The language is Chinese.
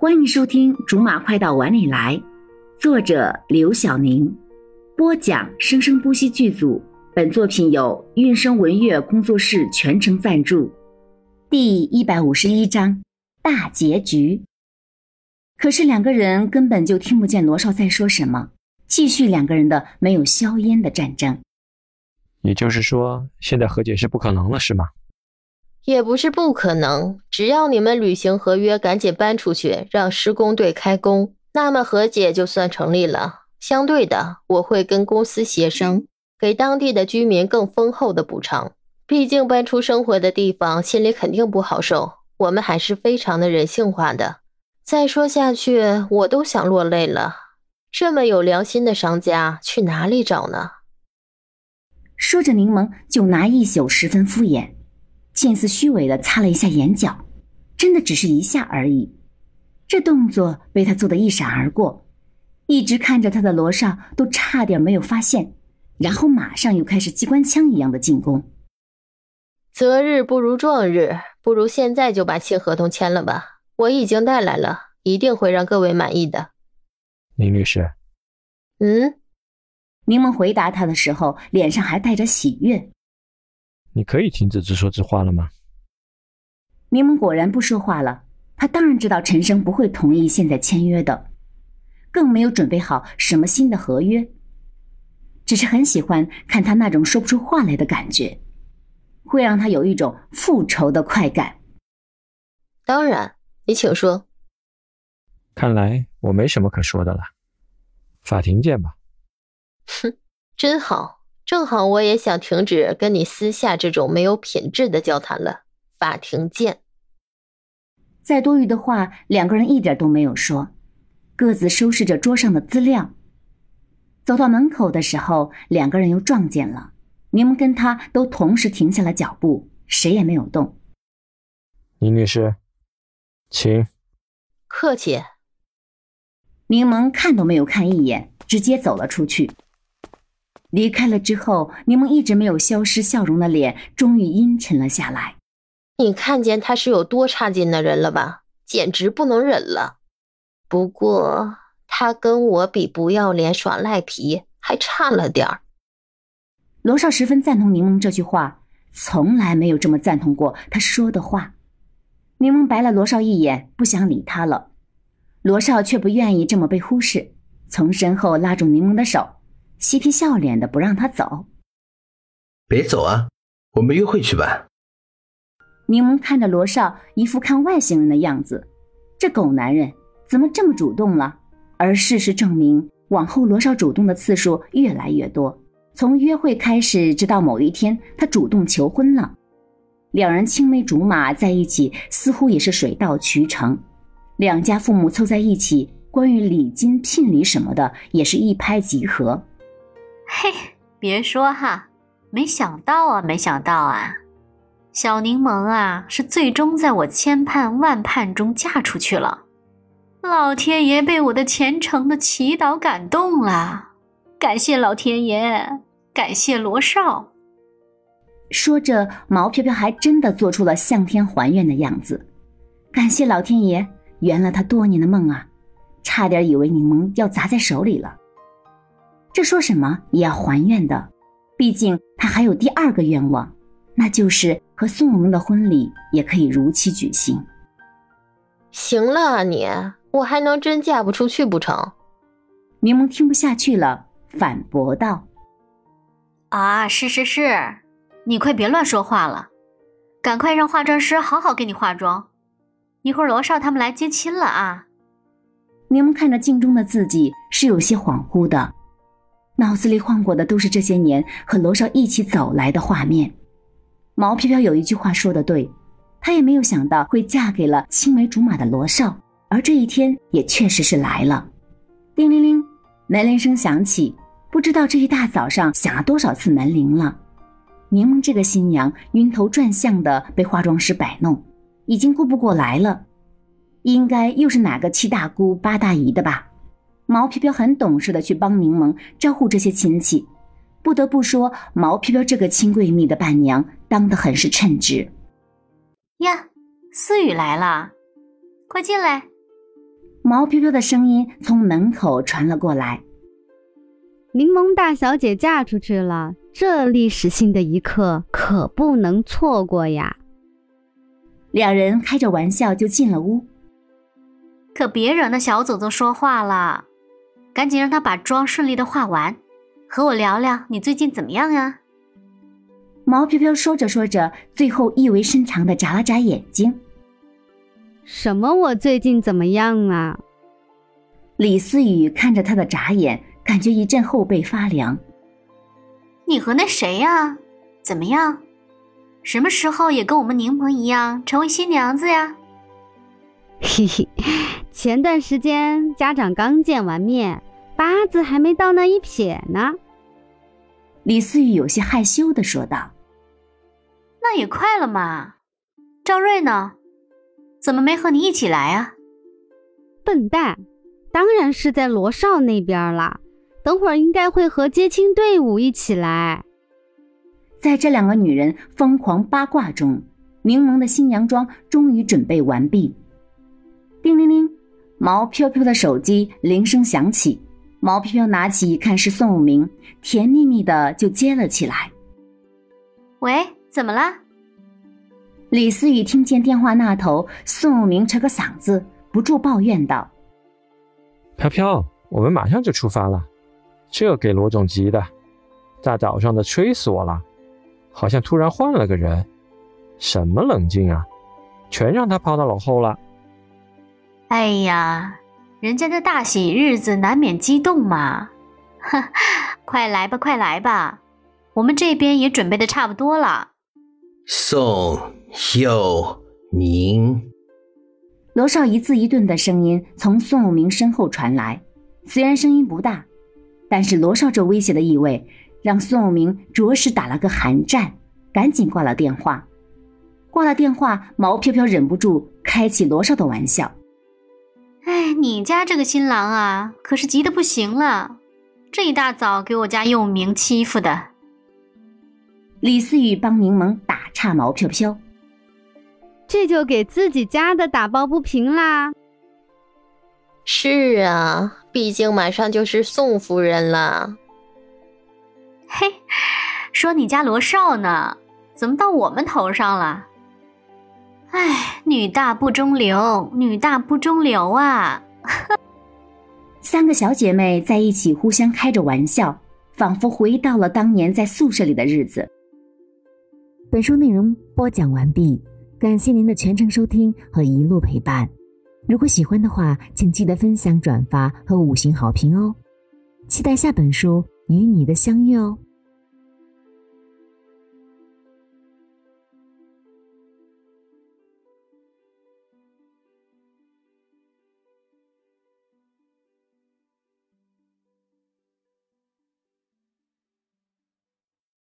欢迎收听《竹马快到碗里来》，作者刘晓宁，播讲生生不息剧组。本作品由韵声文乐工作室全程赞助。第一百五十一章大结局。可是两个人根本就听不见罗少在说什么，继续两个人的没有硝烟的战争。也就是说，现在和解是不可能了，是吗？也不是不可能，只要你们履行合约，赶紧搬出去，让施工队开工，那么和解就算成立了。相对的，我会跟公司协商，给当地的居民更丰厚的补偿。毕竟搬出生活的地方，心里肯定不好受。我们还是非常的人性化的。再说下去，我都想落泪了。这么有良心的商家，去哪里找呢？说着，柠檬就拿一宿，十分敷衍。见似虚伪的擦了一下眼角，真的只是一下而已。这动作被他做的一闪而过，一直看着他的罗少都差点没有发现，然后马上又开始机关枪一样的进攻。择日不如撞日，不如现在就把新合同签了吧。我已经带来了，一定会让各位满意的。林律师，嗯，柠檬回答他的时候，脸上还带着喜悦。你可以停止自说自话了吗？柠檬果然不说话了。他当然知道陈生不会同意现在签约的，更没有准备好什么新的合约。只是很喜欢看他那种说不出话来的感觉，会让他有一种复仇的快感。当然，你请说。看来我没什么可说的了，法庭见吧。哼，真好。正好我也想停止跟你私下这种没有品质的交谈了。法庭见。再多余的话，两个人一点都没有说，各自收拾着桌上的资料。走到门口的时候，两个人又撞见了。柠檬跟他都同时停下了脚步，谁也没有动。宁女士，请。客气。柠檬看都没有看一眼，直接走了出去。离开了之后，柠檬一直没有消失笑容的脸终于阴沉了下来。你看见他是有多差劲的人了吧？简直不能忍了。不过他跟我比，不要脸耍赖皮还差了点儿。罗少十分赞同柠檬这句话，从来没有这么赞同过他说的话。柠檬白了罗少一眼，不想理他了。罗少却不愿意这么被忽视，从身后拉住柠檬的手。嬉皮笑脸的不让他走，别走啊，我们约会去吧。柠檬看着罗少一副看外星人的样子，这狗男人怎么这么主动了？而事实证明，往后罗少主动的次数越来越多。从约会开始，直到某一天他主动求婚了，两人青梅竹马在一起，似乎也是水到渠成。两家父母凑在一起，关于礼金、聘礼什么的，也是一拍即合。嘿，别说哈，没想到啊，没想到啊，小柠檬啊，是最终在我千盼万盼中嫁出去了。老天爷被我的虔诚的祈祷感动了，感谢老天爷，感谢罗少。说着，毛飘飘还真的做出了向天还愿的样子，感谢老天爷圆了他多年的梦啊，差点以为柠檬要砸在手里了。这说什么也要还愿的，毕竟他还有第二个愿望，那就是和宋永明的婚礼也可以如期举行。行了啊，你我还能真嫁不出去不成？柠檬听不下去了，反驳道：“啊，是是是，你快别乱说话了，赶快让化妆师好好给你化妆，一会儿罗少他们来接亲了啊。”柠檬看着镜中的自己，是有些恍惚的。脑子里晃过的都是这些年和罗少一起走来的画面。毛飘飘有一句话说的对，她也没有想到会嫁给了青梅竹马的罗少，而这一天也确实是来了。叮铃铃，门铃声响起，不知道这一大早上响了多少次门铃了。柠檬这个新娘晕头转向的被化妆师摆弄，已经顾不过来了，应该又是哪个七大姑八大姨的吧。毛飘飘很懂事的去帮柠檬招呼这些亲戚，不得不说，毛飘飘这个亲闺蜜的伴娘当得很是称职。呀，思雨来了，快进来。毛飘飘的声音从门口传了过来：“柠檬大小姐嫁出去了，这历史性的一刻可不能错过呀！”两人开着玩笑就进了屋。可别惹那小祖宗说话了，赶紧让他把妆顺利的化完，和我聊聊你最近怎么样呀？毛飘飘说着说着，最后意味深长的眨了眨眼睛。什么？我最近怎么样啊？李思雨看着他的眨眼，感觉一阵后背发凉。你和那谁呀？怎么样？什么时候也跟我们柠檬一样成为新娘子呀？嘿嘿，前段时间家长刚见完面，八字还没到那一撇呢。李思雨有些害羞的说道：“那也快了嘛。赵瑞呢？怎么没和你一起来啊？”笨蛋，当然是在罗少那边了。等会儿应该会和接亲队伍一起来。在这两个女人疯狂八卦中，柠檬的新娘妆终于准备完毕。叮铃铃，毛飘飘的手机铃声响起。毛飘飘拿起一看是宋武明，甜蜜蜜的就接了起来。喂，怎么了？李思雨听见电话那头宋武明扯个嗓子，不住抱怨道：“飘飘，我们马上就出发了，这给罗总急的，大早上的吹死我了，好像突然换了个人，什么冷静啊，全让他抛到脑后了。”哎呀，人家的大喜日子难免激动嘛！哈，快来吧，快来吧，我们这边也准备的差不多了。宋佑明，罗少一字一顿的声音从宋佑明身后传来，虽然声音不大，但是罗少这威胁的意味让宋佑明着实打了个寒战，赶紧挂了电话。挂了电话，毛飘飘忍不住开起罗少的玩笑。哎，你家这个新郎啊，可是急得不行了，这一大早给我家佑明欺负的。李思雨帮柠檬打岔，毛飘飘，这就给自己家的打抱不平啦。是啊，毕竟马上就是宋夫人了。嘿，说你家罗少呢，怎么到我们头上了？哎，女大不中留，女大不中留啊！三个小姐妹在一起互相开着玩笑，仿佛回到了当年在宿舍里的日子。本书内容播讲完毕，感谢您的全程收听和一路陪伴。如果喜欢的话，请记得分享、转发和五星好评哦！期待下本书与你的相遇哦！